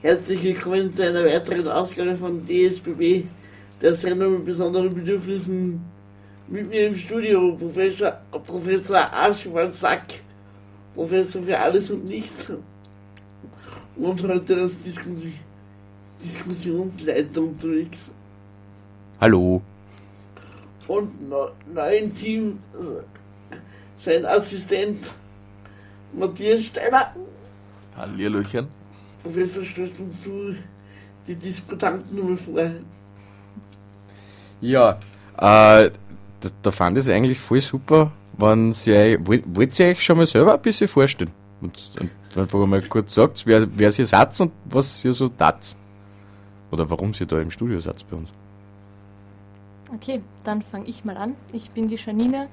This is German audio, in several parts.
Herzlich willkommen zu einer weiteren Ausgabe von DSBB, der Sendung mit besonderen Bedürfnissen. Mit mir im Studio Professor, Professor Archibald Sack, Professor für alles und nichts. Und heute als Diskus Diskussionsleiter unterwegs. Hallo. Und neu, neuen Team sein Assistent Matthias Steiner. Hallihallöchen. Professor, stößt uns du die Diskutanten nochmal vor? Ja, äh, da, da fand ich es eigentlich voll super, wenn Sie euch, wollt, ihr euch schon mal selber ein bisschen vorstellen? Und, und einfach mal kurz sagt, wer, wer Sie seid und was ihr so tat. Oder warum Sie da im Studio seid bei uns. Okay, dann fange ich mal an. Ich bin die Janine.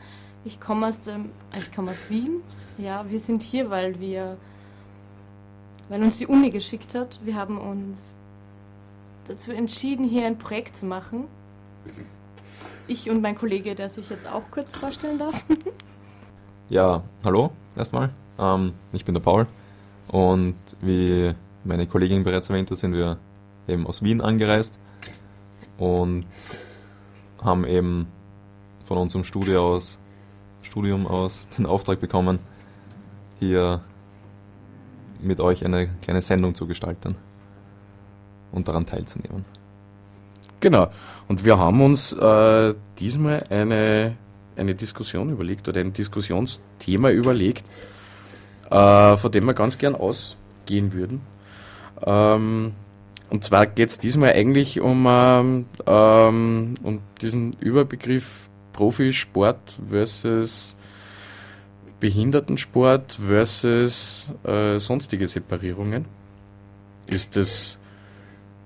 Ich komme aus dem, ich komme aus Wien. Ja, wir sind hier, weil wir, weil uns die Uni geschickt hat. Wir haben uns dazu entschieden, hier ein Projekt zu machen. Ich und mein Kollege, der sich jetzt auch kurz vorstellen darf. Ja, hallo erstmal. Ähm, ich bin der Paul und wie meine Kollegin bereits erwähnt hat, sind wir eben aus Wien angereist und haben eben von unserem Studio aus, Studium aus den Auftrag bekommen, hier mit euch eine kleine Sendung zu gestalten und daran teilzunehmen. Genau. Und wir haben uns äh, diesmal eine, eine Diskussion überlegt oder ein Diskussionsthema überlegt, äh, von dem wir ganz gern ausgehen würden. Ähm, und zwar geht es diesmal eigentlich um, ähm, ähm, um diesen Überbegriff Profisport versus Behindertensport versus äh, sonstige Separierungen. Ist das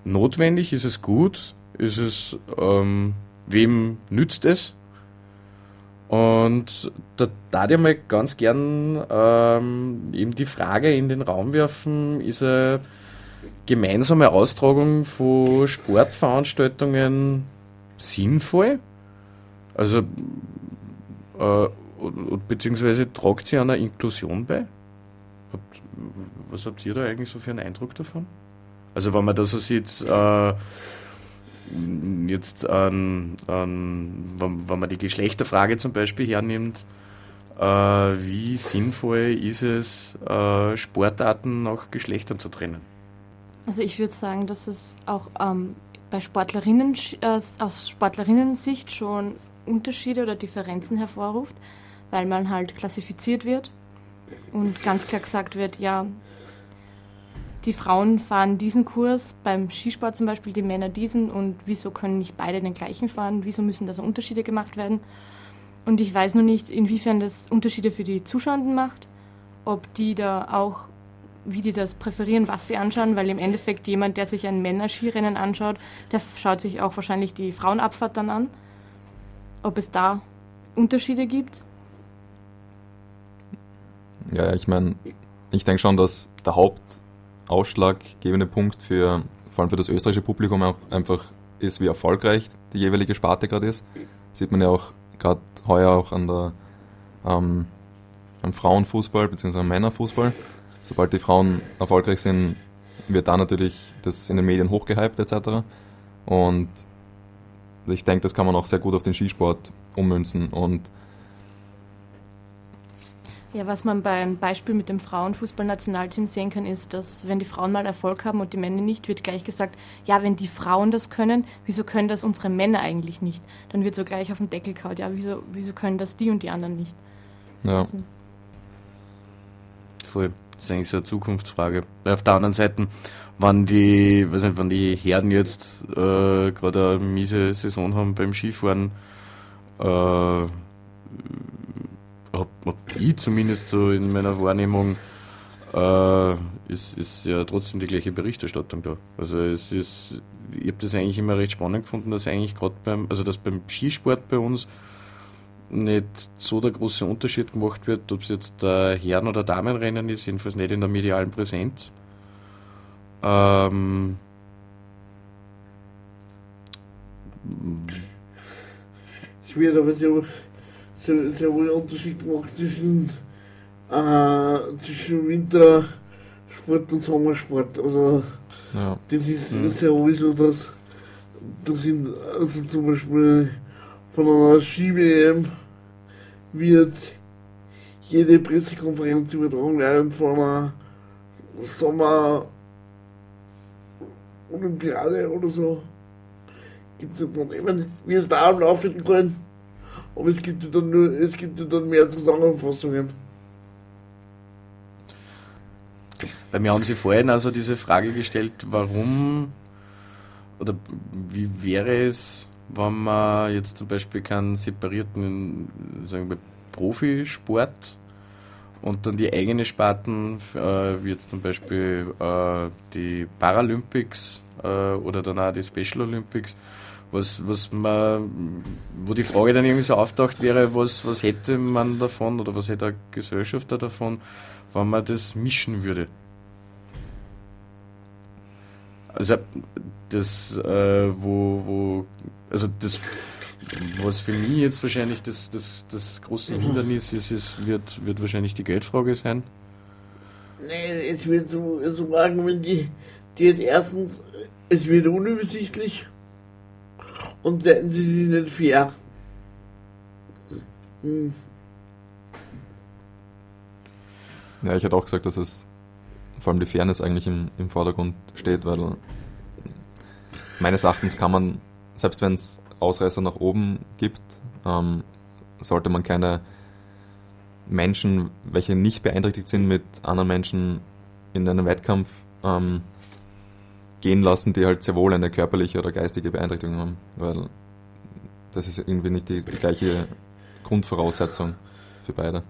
notwendig? Ist es gut? Ist es, ähm, wem nützt es? Und da darf ich mal ganz gern ähm, eben die Frage in den Raum werfen, ist eine gemeinsame Austragung von Sportveranstaltungen sinnvoll? Also, äh, beziehungsweise tragt sie einer Inklusion bei? Habt, was habt ihr da eigentlich so für einen Eindruck davon? Also, wenn man da so sieht, äh, jetzt an, an wenn, wenn, man die Geschlechterfrage zum Beispiel hernimmt, äh, wie sinnvoll ist es, äh, Sportarten nach Geschlechtern zu trennen? Also ich würde sagen, dass es auch ähm, bei Sportlerinnen äh, aus Sportlerinnen-Sicht schon Unterschiede oder Differenzen hervorruft, weil man halt klassifiziert wird und ganz klar gesagt wird, ja, die Frauen fahren diesen Kurs, beim Skisport zum Beispiel die Männer diesen und wieso können nicht beide den gleichen fahren, wieso müssen da so Unterschiede gemacht werden. Und ich weiß nur nicht, inwiefern das Unterschiede für die Zuschauenden macht, ob die da auch, wie die das präferieren, was sie anschauen, weil im Endeffekt jemand, der sich ein Männerskirennen anschaut, der schaut sich auch wahrscheinlich die Frauenabfahrt dann an. Ob es da Unterschiede gibt? Ja, ich meine, ich denke schon, dass der Haupt ausschlaggebende Punkt für, vor allem für das österreichische Publikum auch einfach ist, wie erfolgreich die jeweilige Sparte gerade ist. Sieht man ja auch gerade heuer auch an der ähm, am Frauenfußball bzw. am Männerfußball. Sobald die Frauen erfolgreich sind, wird da natürlich das in den Medien hochgehypt etc. Und ich denke, das kann man auch sehr gut auf den Skisport ummünzen und ja, was man beim Beispiel mit dem Frauenfußballnationalteam sehen kann, ist, dass wenn die Frauen mal Erfolg haben und die Männer nicht, wird gleich gesagt, ja, wenn die Frauen das können, wieso können das unsere Männer eigentlich nicht? Dann wird so gleich auf den Deckel kaut, ja, wieso, wieso können das die und die anderen nicht? Ja. Also, Voll. Das ist eigentlich so eine Zukunftsfrage. Weil auf der anderen Seite, wenn die, weiß nicht, wenn die Herren jetzt äh, gerade eine miese Saison haben beim Skifahren, äh, hab, hab ich zumindest so in meiner Wahrnehmung, äh, ist, ist ja trotzdem die gleiche Berichterstattung da. Also es ist, ich habe das eigentlich immer recht spannend gefunden, dass eigentlich gerade beim, also dass beim Skisport bei uns nicht so der große Unterschied gemacht wird, ob es jetzt der Herren- oder Damenrennen ist, jedenfalls nicht in der medialen Präsenz. Ähm, Es wird aber sehr, sehr, wohl ein Unterschied gemacht zwischen, äh, zwischen Wintersport und Sommersport. Also Ja. Das ist Mhm. sehr wohl so, dass, dass in, also zum Beispiel von einer Ski-WM wird jede Pressekonferenz übertragen, während von einer Sommer-Olympiade oder so gibt es dann eben, wie es da am Laufen kann. Aber es gibt ja dann nur, es gibt dann mehr Zusammenfassungen. Bei mir haben Sie vorhin also diese Frage gestellt, warum oder wie wäre es, wenn man jetzt zum Beispiel keinen separierten sagen wir, Profisport und dann die eigene Sparten, äh, wie jetzt zum Beispiel äh, die Paralympics äh, oder dann auch die Special Olympics, was, was man, wo die Frage dann irgendwie so auftaucht wäre, was, was hätte man davon oder was hätte eine Gesellschaft da davon, wenn man das mischen würde? Also das, äh, wo, wo, also das, was für mich jetzt wahrscheinlich das, das, das große Hindernis ist, ist wird, wird wahrscheinlich die Geldfrage sein. Nee, es wird so, so argumentiert, die erstens, es wird unübersichtlich und zweitens ist es nicht fair. Hm. Ja, ich hätte auch gesagt, dass es vor allem die Fairness eigentlich im, im Vordergrund steht, weil meines Erachtens kann man, selbst wenn es Ausreißer nach oben gibt, ähm, sollte man keine Menschen, welche nicht beeinträchtigt sind, mit anderen Menschen in einem Wettkampf ähm, gehen lassen, die halt sehr wohl eine körperliche oder geistige Beeinträchtigung haben, weil das ist irgendwie nicht die, die gleiche Grundvoraussetzung für beide.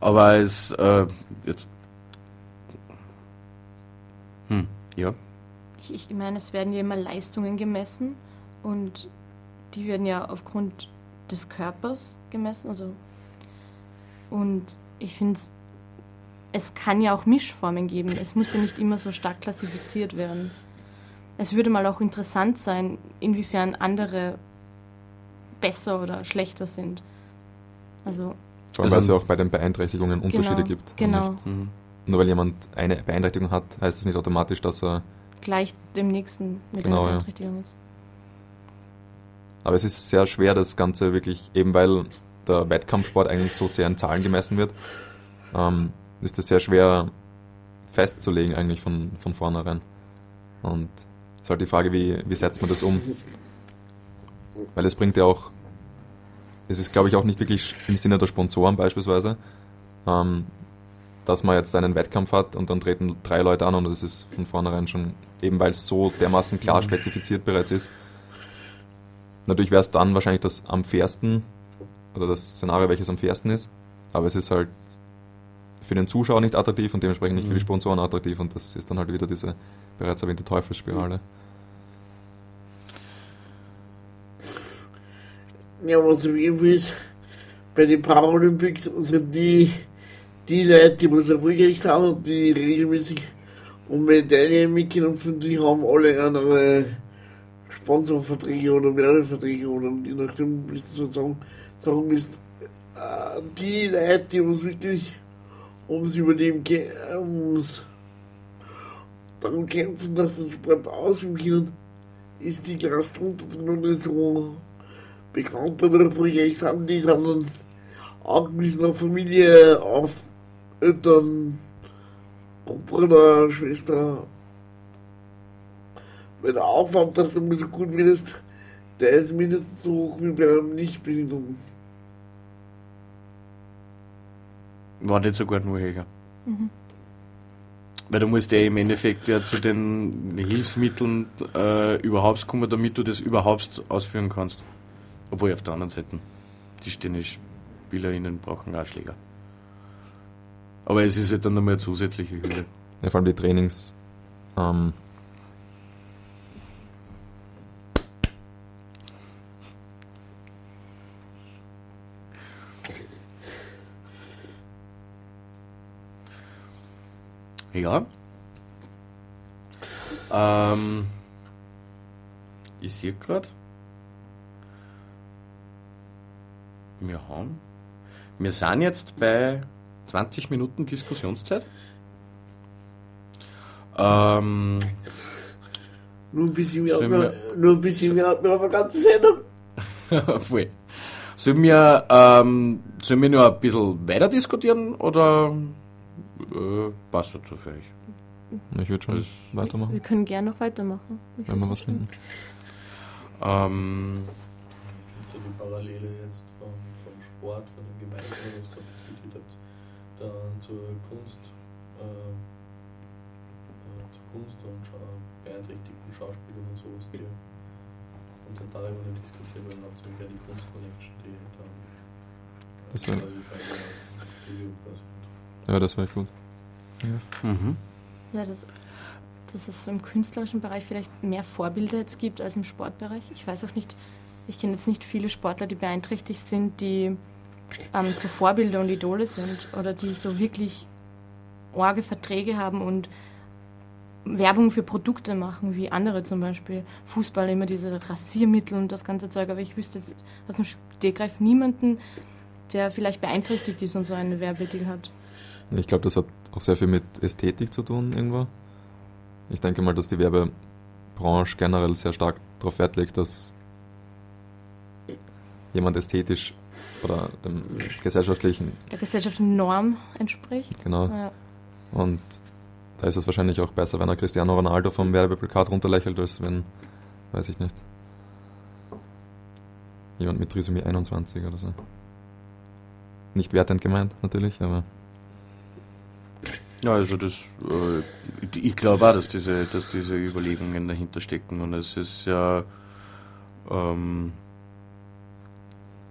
Aber es, äh, jetzt, hm, ja, Ich, ich meine, es werden ja immer Leistungen gemessen und die werden ja aufgrund des Körpers gemessen. Also und ich finde, es kann ja auch Mischformen geben. Es muss ja nicht immer so stark klassifiziert werden. Es würde mal auch interessant sein, inwiefern andere besser oder schlechter sind. Also Vor allem, Also- weil es ja auch bei den Beeinträchtigungen Unterschiede genau, gibt. Genau. Nicht, mhm. nur weil jemand eine Beeinträchtigung hat, heißt es nicht automatisch, dass er. Gleich dem nächsten mit Genau, einer ja. Beeinträchtigung ist. Aber es ist sehr schwer, das Ganze wirklich, eben weil der Wettkampfsport eigentlich so sehr in Zahlen gemessen wird, ähm, ist es sehr schwer festzulegen eigentlich von, von vornherein. Und es ist halt die Frage, wie, wie setzt man das um? Weil es bringt ja auch, es ist glaube ich auch nicht wirklich im Sinne der Sponsoren beispielsweise, ähm, dass man jetzt einen Wettkampf hat und dann treten drei Leute an und das ist von vornherein schon, eben weil es so dermaßen klar spezifiziert bereits ist. Natürlich wäre es dann wahrscheinlich das am fairsten oder das Szenario, welches am fairsten ist, aber es ist halt für den Zuschauer nicht attraktiv und dementsprechend nicht für die Mhm. Sponsoren attraktiv und das ist dann halt wieder diese bereits erwähnte Teufelsspirale. Ja, was auf jeden Fall ist, bei den Paralympics sind die, die Leute, die was erfolgreich sind und die regelmäßig um Medaillen mitkämpfen, die haben alle andere Sponsorverträge oder Werbeverträge oder je nachdem, wie du so sagen, sagen willst. Äh, Die Leute, die was wirklich ums Überleben, ums darum kämpfen, dass Sport ausüben können, ist die Klasse drunter und nicht so bekannt bei der Projekt sind, die dann angewiesen auf Familie, auf Eltern, auf Bruder, Schwester. Wenn der Aufwand, dass du so gut wirst, der ist mindestens so hoch wie bei einem Nichtbehinderten. War nicht sogar nur höher. Mhm. Weil du musst ja im Endeffekt ja zu den Hilfsmitteln äh, überhaupt kommen, damit du das überhaupt ausführen kannst. Obwohl auf der anderen Seite, die TennisspielerInnen brauchen auch Schläger. Aber es ist halt dann nochmal eine zusätzliche Hürde. Ja, vor allem die Trainings. Ähm, Ja. Ähm, ich sehe gerade. Wir haben. Wir sind jetzt bei 20 Minuten Diskussionszeit. Ähm, Nur ein bisschen mehr, mehr nur ein bisschen mehr, mehr auf eine ganze Sendung. voll. Sollen wir, ähm, sollen wir nur ein bisschen weiter diskutieren oder äh, passt das so für euch? Ich würde schon Das- Wir weitermachen, können gerne noch weitermachen. Ich wenn wir was finden. Ähm, so die Parallele jetzt vom, vom Sport, von dem Gemeinsamen, was gerade diskutiert habt, dann zur Kunst, äh, äh, zur Kunst und Schau beeinträchtigten Schauspielern und sowas, die und dann darüber nicht diskutieren, weil auch zum die Kunstconnection, die dann Das äh, wär- quasi quasi. Ja, das wäre gut. mhm. Ja, das, dass es so im künstlerischen Bereich vielleicht mehr Vorbilder jetzt gibt als im Sportbereich. Ich weiß auch nicht, ich kenne jetzt nicht viele Sportler, die beeinträchtigt sind, die ähm, so Vorbilder und Idole sind oder die so wirklich orge Verträge haben und Werbung für Produkte machen, wie andere zum Beispiel. Fußball immer diese Rasiermittel und das ganze Zeug, aber ich wüsste jetzt aus dem Stegreif niemanden, der vielleicht beeinträchtigt ist und so eine Werbedeal hat. Ich glaube, das hat auch sehr viel mit Ästhetik zu tun irgendwo. Ich denke mal, dass die Werbebranche generell sehr stark darauf Wert legt, dass jemand ästhetisch oder dem gesellschaftlichen, Der gesellschaftlichen Norm entspricht. genau. Ja. Und da ist es wahrscheinlich auch besser, wenn er Cristiano Ronaldo vom Werbeplakat runterlächelt, als wenn, weiß ich nicht, jemand mit Trisomie 21 oder so. Nicht wertend gemeint, natürlich, aber Ja, also das, äh, ich glaube auch, dass diese, dass diese Überlegungen dahinter stecken und es ist ja, ähm,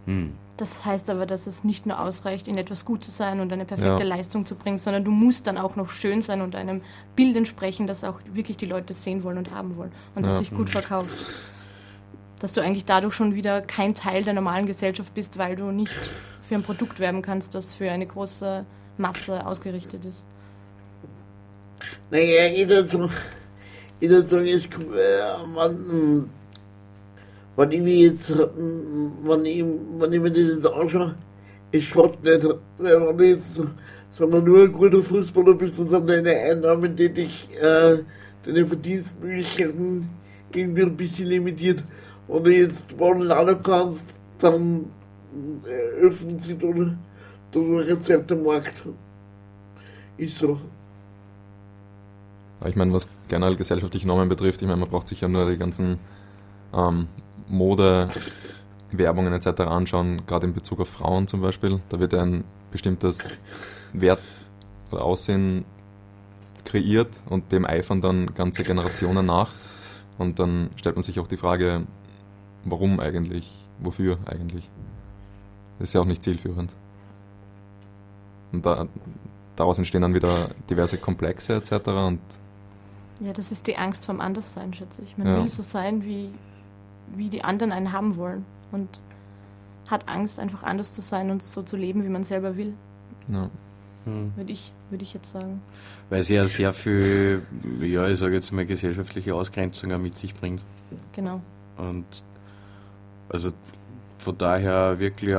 hm, Das heißt aber, dass es nicht nur ausreicht, in etwas gut zu sein und eine perfekte Ja. Leistung zu bringen, sondern du musst dann auch noch schön sein und einem Bild entsprechen, das auch wirklich die Leute sehen wollen und haben wollen und das Ja. sich gut verkauft. Dass du eigentlich dadurch schon wieder kein Teil der normalen Gesellschaft bist, weil du nicht für ein Produkt werben kannst, das für eine große Masse ausgerichtet ist. Naja, jeder so, jeder so ist, äh, man, wenn ich mir jetzt, wenn ich, wenn ich mir das jetzt anschaue, ich schaut nicht, weil wenn du jetzt, so- sagen wir, nur ein guter Fußballer bist, dann sind deine Einnahmen, die dich, äh, deine Verdienstmöglichkeiten irgendwie ein bisschen limitiert. Wenn du jetzt Ball lernen kannst, dann äh, öffnet sich da, da ein zweiter Markt. Ist so. Ich meine, was generell gesellschaftliche Normen betrifft, ich meine, man braucht sich ja nur die ganzen ähm, Mode, Werbungen etc. anschauen, gerade in Bezug auf Frauen zum Beispiel. Da wird ein bestimmtes Wert oder Aussehen kreiert und dem eifern dann ganze Generationen nach. Und dann stellt man sich auch die Frage, warum eigentlich, wofür eigentlich. Das ist ja auch nicht zielführend. Und da, daraus entstehen dann wieder diverse Komplexe etc. Und Ja, das ist die Angst vom Anderssein, schätze ich. Man Ja. will so sein, wie, wie die anderen einen haben wollen. Und hat Angst, einfach anders zu sein und so zu leben, wie man selber will, ja. hm. würde ich, würde ich jetzt sagen. weil es ja sehr viel, ja, ich sage jetzt mal, gesellschaftliche Ausgrenzung auch mit sich bringt. Genau. Und also von daher wirklich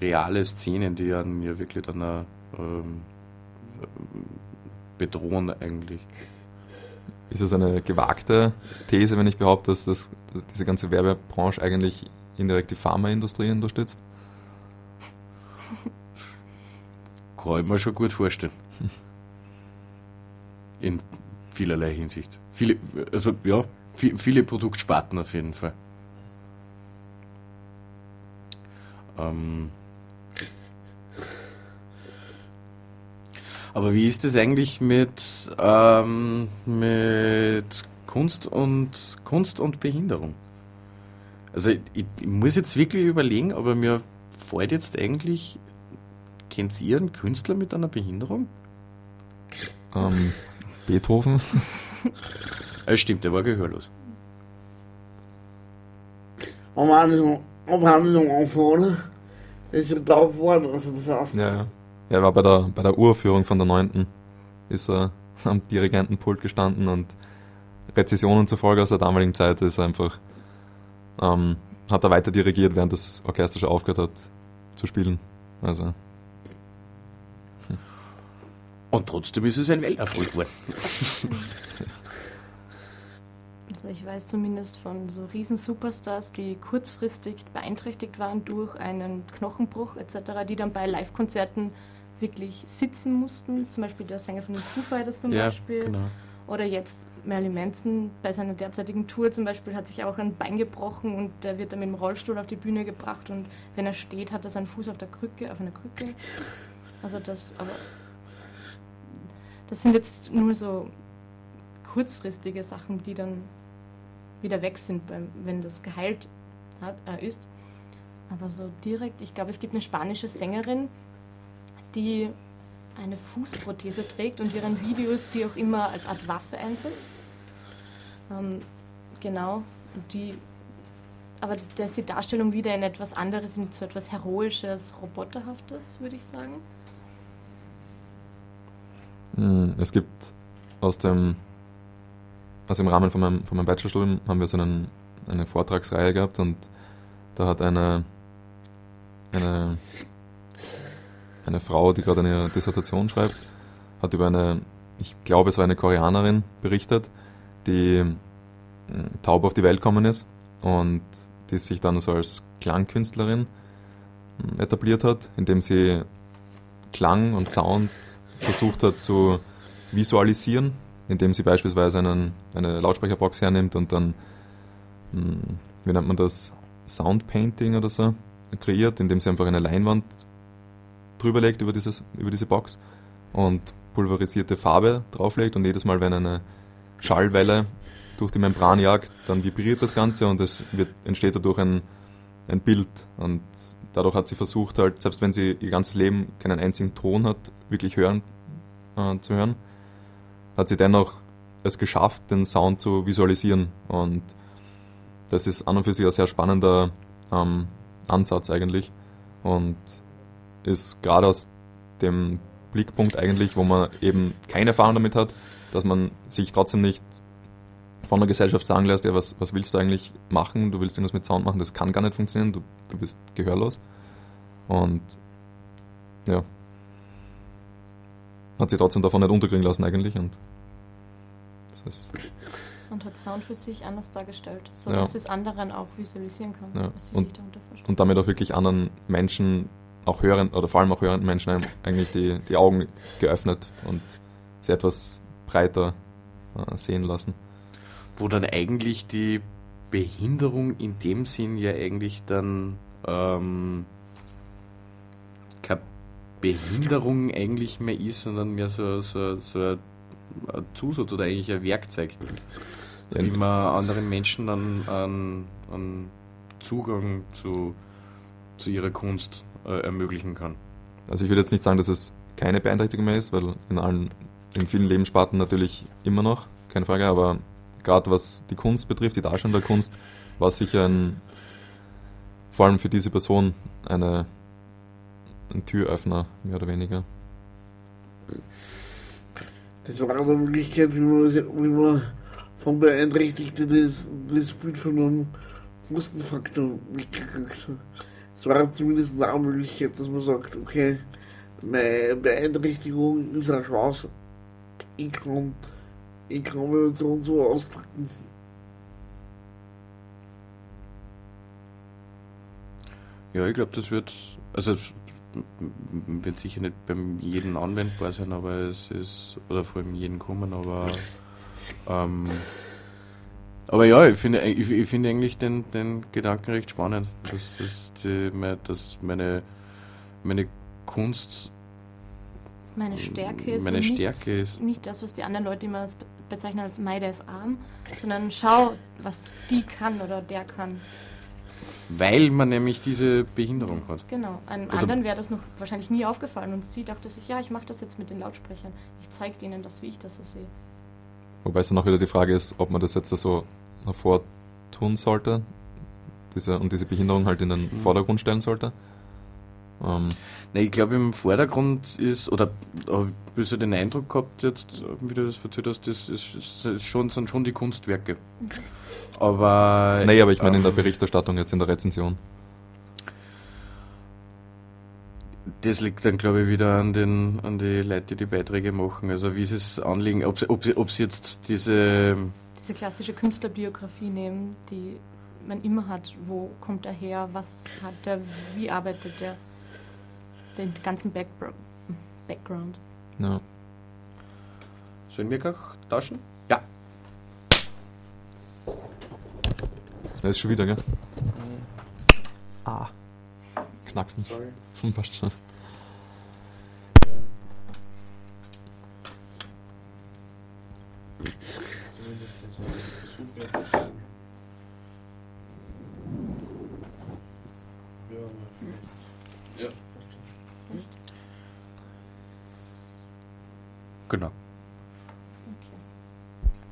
reale Szenen, die einen ja wirklich dann auch, ähm, bedrohen eigentlich. Ist es eine gewagte These, wenn ich behaupte, dass das, diese ganze Werbebranche eigentlich indirekt die Pharmaindustrie unterstützt? Kann ich mir schon gut vorstellen. In vielerlei Hinsicht. Viele, also ja, vi- viele Produktsparten auf jeden Fall. Ähm, aber wie ist es eigentlich mit, ähm, mit Kunst und Kunst und Behinderung? Also ich, ich muss jetzt wirklich überlegen, aber mir fällt jetzt eigentlich Kennt ihr einen Künstler mit einer Behinderung? Ähm, Beethoven? Äh, stimmt, der war gehörlos. Am Anfang, am Anfang anfangen, ist er da geworden, also das heißt, Ja, ja. Er war bei der, bei der Uraufführung von der 9. ist er am Dirigentenpult gestanden und Rezessionen zufolge aus der damaligen Zeit ist er einfach, ähm, hat er weiter dirigiert, während das Orchester schon aufgehört hat zu spielen. Also, Und trotzdem ist es ein Welterfolg geworden. Also ich weiß zumindest von so riesen Superstars, die kurzfristig beeinträchtigt waren durch einen Knochenbruch etc., die dann bei Live-Konzerten wirklich sitzen mussten. Zum Beispiel der Sänger von den Foo Fighters zum ja, Beispiel. genau. Oder jetzt Marilyn Manson bei seiner derzeitigen Tour zum Beispiel hat sich auch ein Bein gebrochen und der wird dann mit dem Rollstuhl auf die Bühne gebracht und wenn er steht, hat er seinen Fuß auf der Krücke, auf einer Krücke. Also das, aber das sind jetzt nur so kurzfristige Sachen, die dann wieder weg sind, beim, wenn das geheilt hat, äh, ist. Aber so direkt, ich glaube, es gibt eine spanische Sängerin, die eine Fußprothese trägt und ihren Videos die auch immer als Art Waffe einsetzt. Ähm, genau, die, aber da ist die Darstellung wieder in etwas anderes, in so etwas Heroisches, Roboterhaftes, würde ich sagen. Hm, Es gibt aus dem, also im Rahmen von meinem, von meinem Bachelorstudium haben wir so einen, eine Vortragsreihe gehabt und da hat eine, eine, eine Frau, die gerade eine Dissertation schreibt, hat über eine, ich glaube es war eine Koreanerin berichtet, die hm, taub auf die Welt gekommen ist und die sich dann so als Klangkünstlerin hm, etabliert hat, indem sie Klang und Sound versucht hat zu visualisieren, indem sie beispielsweise einen, eine Lautsprecherbox hernimmt und dann, hm, wie nennt man das, Soundpainting oder so, kreiert, indem sie einfach eine Leinwand drüber legt über, dieses, über diese Box und pulverisierte Farbe drauflegt und jedes Mal, wenn eine Schallwelle durch die Membran jagt, dann vibriert das Ganze und es wird, entsteht dadurch ein, ein Bild. Und dadurch hat sie versucht halt, selbst wenn sie ihr ganzes Leben keinen einzigen Ton hat, wirklich hören, äh, zu hören, hat sie dennoch es geschafft, den Sound zu visualisieren. Und das ist an und für sich ein sehr spannender ähm, Ansatz eigentlich. Und ist gerade aus dem Blickpunkt eigentlich, wo man eben keine Erfahrung damit hat, dass man sich trotzdem nicht von der Gesellschaft sagen lässt, ja, was, was willst du eigentlich machen? Du willst irgendwas mit Sound machen, das kann gar nicht funktionieren, du, du bist gehörlos. Und ja, hat sich trotzdem davon nicht unterkriegen lassen eigentlich. Und das ist, Und hat Sound für sich anders dargestellt, Ja. sodass es anderen auch visualisieren kann, Ja. was sie Und- sich darunter vorstellen. und damit auch wirklich anderen Menschen, auch hören oder vor allem auch hörenden Menschen eigentlich die, die Augen geöffnet und sie etwas breiter äh, sehen lassen. Wo dann eigentlich die Behinderung in dem Sinn ja eigentlich dann ähm, keine Behinderung eigentlich mehr ist, sondern mehr so, so, so ein, Zusatz oder eigentlich ein Werkzeug, Ja, wie man anderen Menschen dann einen, einen Zugang zu, zu ihrer Kunst äh, ermöglichen kann. Also ich würde jetzt nicht sagen, dass es keine Beeinträchtigung mehr ist, weil in allen, in vielen Lebenssparten natürlich immer noch, keine Frage, aber gerade was die Kunst betrifft, die Darstellung der Kunst, war sicher ein, vor allem für diese Person eine, ein Türöffner, mehr oder weniger. Das war eine Möglichkeit, wie man, wie man vom Beeinträchtigten das, das Bild von einem Kostenfaktor weggekriegt hat. Es war zumindest eine Möglichkeit, dass man sagt, okay, meine Beeinträchtigung ist eine Chance. Ich kann, ich kann mich so und so ausdrücken. Ja, ich glaube, das wird, also wird sicher nicht beim jedem anwendbar sein, aber es ist, oder vor allem jeden kommen, aber ähm, aber ja, ich finde ich, ich finde eigentlich den, den Gedanken recht spannend, dass, dass, die, dass meine, meine Kunst Meine Stärke ist, meine Stärke nicht, ist. nicht das, was die anderen Leute immer be- bezeichnen als Mai, der ist arm, sondern schau, was die kann oder der kann. Weil man nämlich diese Behinderung hat. Genau. Einem Oder- anderen wäre das noch wahrscheinlich nie aufgefallen und sie dachte sich, ja, ich mache das jetzt mit den Lautsprechern. Ich zeige ihnen das, wie ich das so sehe. Wobei es dann auch wieder die Frage ist, ob man das jetzt so hervortun sollte diese, und diese Behinderung halt in den Mhm. Vordergrund stellen sollte. Ähm, Na, ich glaube, im Vordergrund ist, oder habe ich bisschen den Eindruck gehabt, jetzt, wie du das erzählt hast, das ist, ist, ist schon, sind schon die Kunstwerke. Aber. nee, aber ich meine in der ähm, Berichterstattung jetzt, in der Rezension. Das liegt dann, glaube ich, wieder an, den, an die Leute, die die Beiträge machen. Also wie sie es anlegen, ob sie, ob sie, ob sie jetzt diese... Diese klassische Künstlerbiografie nehmen, die man immer hat. Wo kommt er her? Was hat er? Wie arbeitet er? Den ganzen Backbro Background. Ja. Sollen wir gleich tauschen? Ja. Das ist schon wieder, gell? Ah. Knacksen. Sorry. Passt schon. Zumindest so ein Versuch wert. ist. Ja, aber vielleicht. Ja, passt schon. Genau. Okay.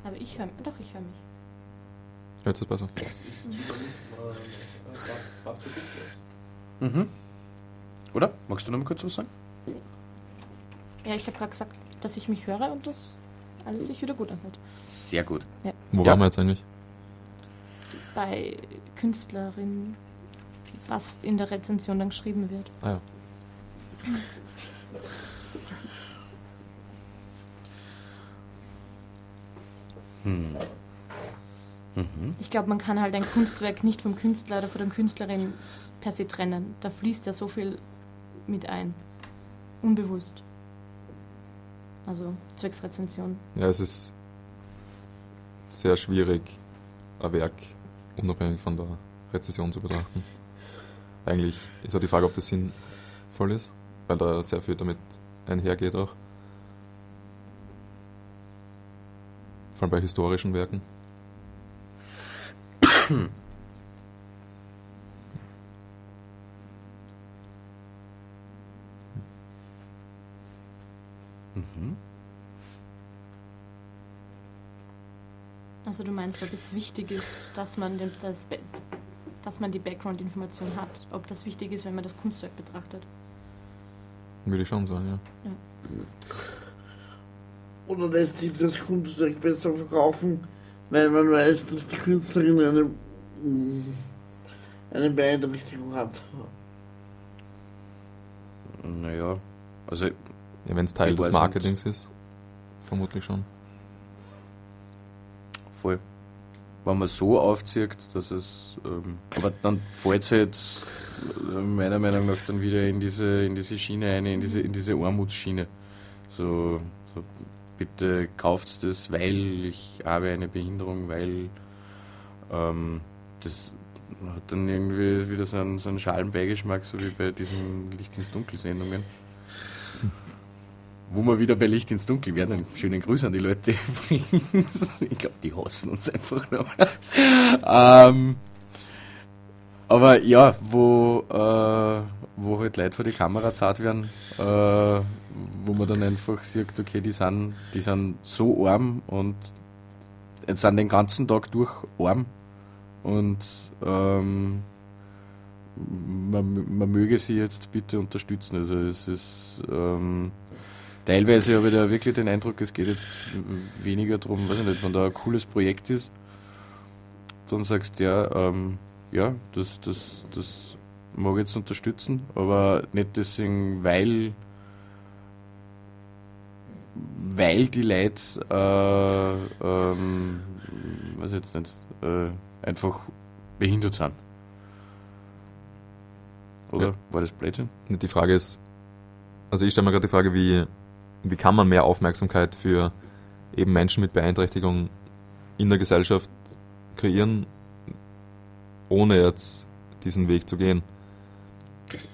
Aber ich höre doch, ich höre mich. Jetzt ist besser. Mhm. Oder? Magst du noch mal kurz was sagen? Ja, ich habe gerade gesagt, dass ich mich höre und dass alles sich wieder gut anhört. Sehr gut. Wo Ja. waren wir jetzt eigentlich? Bei Künstlerinnen, was in der Rezension dann geschrieben wird. Ah ja. Glaube, man kann halt ein Kunstwerk nicht vom Künstler oder von der Künstlerin per se trennen. Da fließt ja so viel mit ein. Unbewusst. Also zwecks Rezension. Ja, es ist sehr schwierig, ein Werk unabhängig von der Rezession zu betrachten. Eigentlich ist auch die Frage, ob das sinnvoll ist, weil da sehr viel damit einhergeht auch. Vor allem bei historischen Werken. Mhm. Also du meinst, ob es wichtig ist, dass man, den, das, dass man die Background-Information hat. Ob das wichtig ist, wenn man das Kunstwerk betrachtet. Würde ich schon sagen, ja. Oder lässt sich das Kunstwerk besser verkaufen, weil man weiß, dass die Künstlerin eine, eine Beeinträchtigung hat. Naja, also ja Wenn es Teil des Marketings ist, vermutlich schon. voll. Wenn man so aufzieht, dass es. Ähm, aber dann fällt es halt äh, meiner Meinung nach dann wieder in diese, in diese Schiene ein, in diese, in diese Armutsschiene. So, so bitte kauft das, weil ich habe eine Behinderung, weil ähm, das hat dann irgendwie wieder so einen, so einen schalen Beigeschmack, so wie bei diesen Licht ins Dunkel Sendungen. Wo wir wieder bei Licht ins Dunkel werden. Schönen Gruß an die Leute übrigens. Ich glaube, die hassen uns einfach noch. ähm, aber ja, wo, äh, wo halt Leute vor die Kamera zart werden, äh, wo man dann einfach sieht, okay, die sind, die sind so arm und jetzt sind den ganzen Tag durch arm und ähm, man, man möge sie jetzt bitte unterstützen. Also es ist ähm, teilweise habe ich da wirklich den Eindruck, es geht jetzt weniger darum, weiß ich nicht, wenn da ein cooles Projekt ist, dann sagst du ja, ähm, ja, das, das, das mag ich jetzt unterstützen, aber nicht deswegen, weil weil die Leute äh, ähm, ich jetzt nicht, äh, einfach behindert sind. Oder? Ja. War das Blödsinn? Die Frage ist, also ich stelle mir gerade die Frage, wie, wie kann man mehr Aufmerksamkeit für eben Menschen mit Beeinträchtigung in der Gesellschaft kreieren, ohne jetzt diesen Weg zu gehen.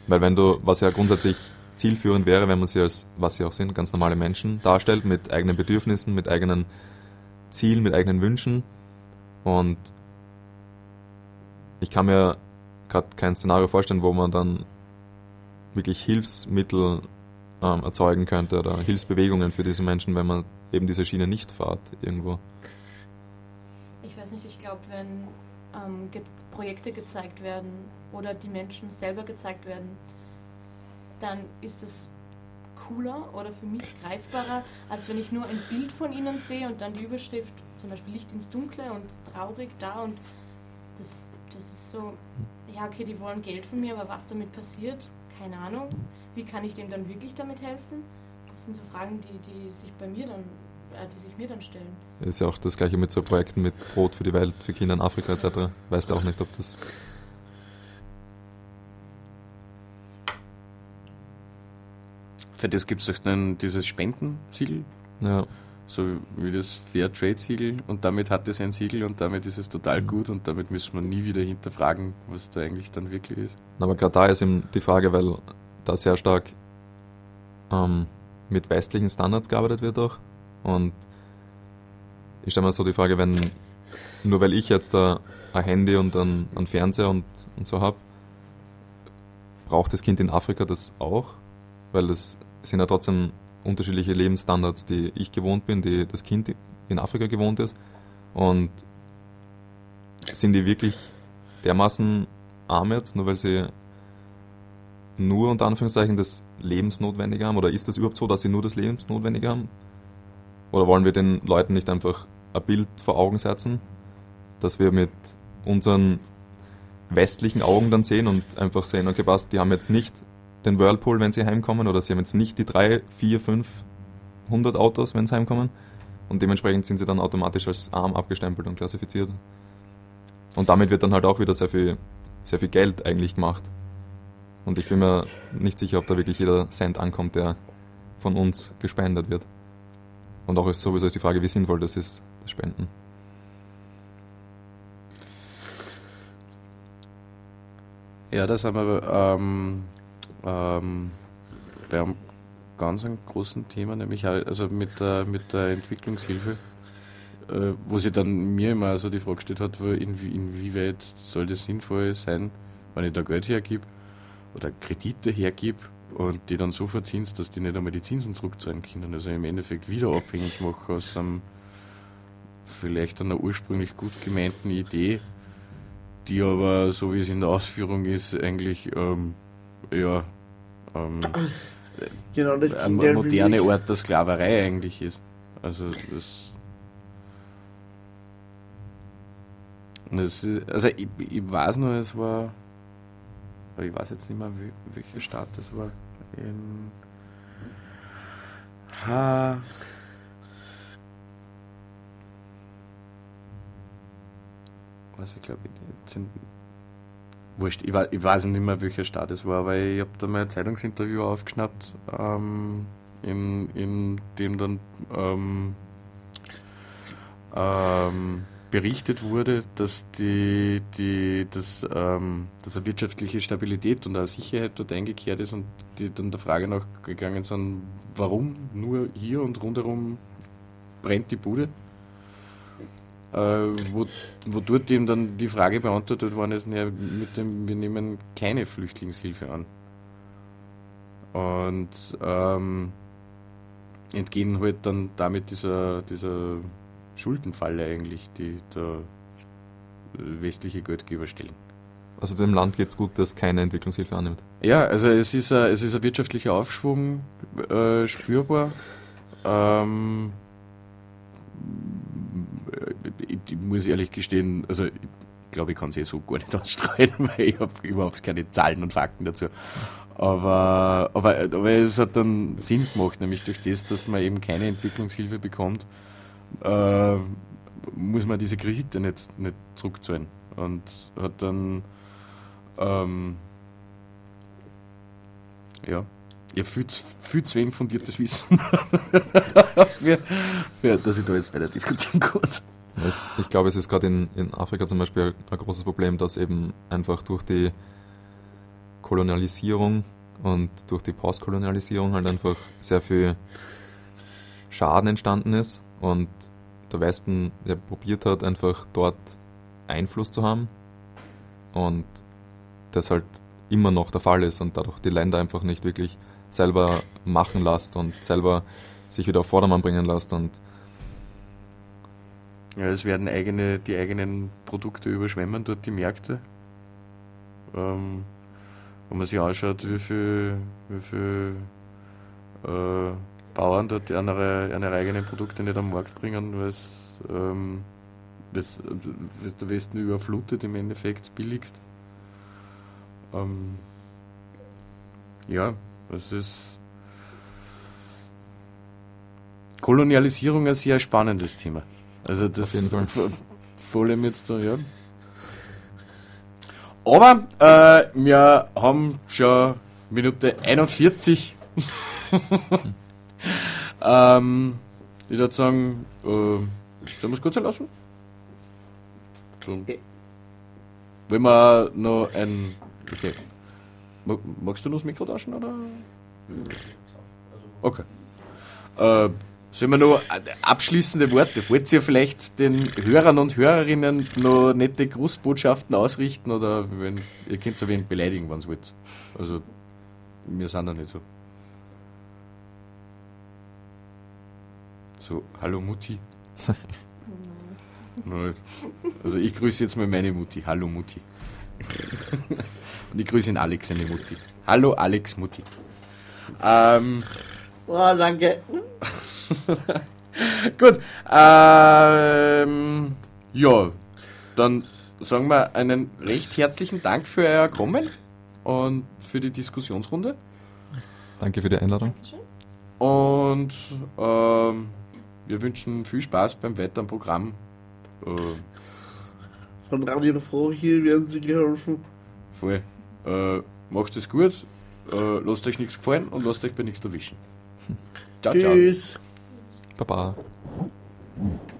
Weil wenn du, was ja grundsätzlich zielführend wäre, wenn man sie als, was sie auch sind, ganz normale Menschen darstellt, mit eigenen Bedürfnissen, mit eigenen Zielen, mit eigenen Wünschen. Und ich kann mir gerade kein Szenario vorstellen, wo man dann wirklich Hilfsmittel ähm, erzeugen könnte oder Hilfsbewegungen für diese Menschen, wenn man eben diese Schiene nicht fährt irgendwo. Ich weiß nicht, ich glaube, wenn ähm, Projekte gezeigt werden oder die Menschen selber gezeigt werden, dann ist es cooler oder für mich greifbarer, als wenn ich nur ein Bild von ihnen sehe und dann die Überschrift, zum Beispiel Licht ins Dunkle und traurig da und das, das ist so, ja okay, die wollen Geld von mir, aber was damit passiert, keine Ahnung. Wie kann ich dem dann wirklich damit helfen? Das sind so Fragen, die, die sich bei mir dann, äh, die sich mir dann stellen. Das ist ja auch das gleiche mit so Projekten mit Brot für die Welt, für Kinder in Afrika etc. Weißt du auch nicht, ob das. Für das gibt es doch dann dieses Spendensiegel, Ja, so wie das Fair Trade Siegel und damit hat es ein Siegel und damit ist es total Mhm. gut und damit müssen wir nie wieder hinterfragen, was da eigentlich dann wirklich ist. aber gerade da ist eben die Frage, weil da sehr stark ähm, mit westlichen Standards gearbeitet wird auch. Und ich stelle mir so die Frage, wenn nur weil ich jetzt da ein Handy und einen, einen Fernseher und, und so habe, braucht das Kind in Afrika das auch? Weil das sind ja trotzdem unterschiedliche Lebensstandards, die ich gewohnt bin, die das Kind in Afrika gewohnt ist. Und sind die wirklich dermaßen arm jetzt, nur weil sie nur unter Anführungszeichen das Lebensnotwendige haben? Oder ist das überhaupt so, dass sie nur das Lebensnotwendige haben? Oder wollen wir den Leuten nicht einfach ein Bild vor Augen setzen, dass wir mit unseren westlichen Augen dann sehen und einfach sehen, okay, passt, die haben jetzt nicht den Whirlpool, wenn sie heimkommen, oder sie haben jetzt nicht die drei, vier, fünf, hundert Autos, wenn sie heimkommen. Und dementsprechend sind sie dann automatisch als arm abgestempelt und klassifiziert. Und damit wird dann halt auch wieder sehr viel, sehr viel Geld eigentlich gemacht. Und ich bin mir nicht sicher, ob da wirklich jeder Cent ankommt, der von uns gespendet wird. Und auch ist sowieso ist die Frage, wie sinnvoll das ist, das Spenden. Ja, da sind wir ähm, ähm, bei einem ganz großen Thema, nämlich also mit der, mit der Entwicklungshilfe, äh, wo sich dann mir immer so die Frage gestellt hat, inwie, inwieweit soll das sinnvoll sein, wenn ich da Geld hergib oder Kredite hergib und die dann so verzinst, dass die nicht einmal die Zinsen zurückzahlen können. Also im Endeffekt wieder abhängig machen aus einem vielleicht einer ursprünglich gut gemeinten Idee, die aber, so wie es in der Ausführung ist, eigentlich ähm, ja, ähm, Genau, das eine Gegenteil moderne. Art der Sklaverei eigentlich ist. Also das. Das ist, also ich, ich weiß nur, es war. Aber ich weiß jetzt nicht mehr, welcher Staat das war. In. Ha. Was ich glaube, sind. Wurscht, ich, ich weiß nicht mehr, welcher Staat es war, weil ich habe da mal ein Zeitungsinterview aufgeschnappt, ähm, in, in dem dann ähm, ähm, berichtet wurde, dass die, die, dass, ähm, dass eine wirtschaftliche Stabilität und eine Sicherheit dort eingekehrt ist und die dann der Frage nachgegangen sind, warum nur hier und rundherum brennt die Bude? Äh, wo, wo dort eben dann die Frage beantwortet worden ist, naja, mit dem, wir nehmen keine Flüchtlingshilfe an. Und ähm, entgehen halt dann damit dieser, dieser Schuldenfalle eigentlich, die der äh, westliche Geldgeber stellen. Also dem Land geht es gut, das keine Entwicklungshilfe annimmt. Ja, also es ist ein, es ist ein wirtschaftlicher Aufschwung äh, spürbar. Ähm, ich, muss ehrlich gestehen, also ich glaube, ich kann es eh so gar nicht ausstreuen, weil ich habe überhaupt keine Zahlen und Fakten dazu. Aber, aber, aber es hat dann Sinn gemacht, nämlich durch das, dass man eben keine Entwicklungshilfe bekommt, äh, muss man diese Kredite nicht, nicht zurückzahlen. Und hat dann ähm, ja. Ich habe viel, viel zu wenig fundiertes Wissen, für, für, dass ich da jetzt weiter diskutieren kann. Ich, ich glaube, es ist gerade in, in Afrika zum Beispiel ein großes Problem, dass eben einfach durch die Kolonialisierung und durch die Postkolonialisierung halt einfach sehr viel Schaden entstanden ist und der Westen ja probiert hat, einfach dort Einfluss zu haben und das halt immer noch der Fall ist und dadurch die Länder einfach nicht wirklich selber machen lässt und selber sich wieder auf Vordermann bringen lässt und Ja, es werden eigene, die eigenen Produkte überschwemmen dort die Märkte. Ähm, wenn man sich anschaut, wie viel, wie viel äh, Bauern dort ihre, ihre eigenen Produkte nicht am Markt bringen, weil es ähm, das, das der Westen überflutet im Endeffekt billigst. Ähm, ja, es ist Kolonialisierung ein sehr spannendes Thema. Also das vor- vor allem jetzt so, ja. Aber äh, wir haben schon Minute 41. ähm, ich würde sagen, äh, sollen wir es kurz lassen? So. Wenn wir noch ein. Okay. Ma- Magst du noch das Mikro tauschen oder? Okay. Äh, sollen wir noch abschließende Worte? Wollt ihr vielleicht den Hörern und Hörerinnen noch nette Grußbotschaften ausrichten oder wenn, ihr könnt so wen beleidigen, wenn ihr wollt. Also, wir sind da nicht so. So, hallo Mutti. Nein. Also ich grüße jetzt mal meine Mutti. Hallo Mutti. Und ich grüße den Alex, seine Mutti. Hallo Alex Mutti. Ähm, Oh, danke. gut. Ähm, ja, dann sagen wir einen recht herzlichen Dank für euer Kommen und für die Diskussionsrunde. Danke für die Einladung. Und ähm, wir wünschen viel Spaß beim weiteren Programm. Äh, Von Radio Froh hier werden sie geholfen. voll. Äh, macht es gut, äh, lasst euch nichts gefallen und lasst euch bei nichts erwischen. Ciao, ciao. Tschüss. Baba. Tschüss.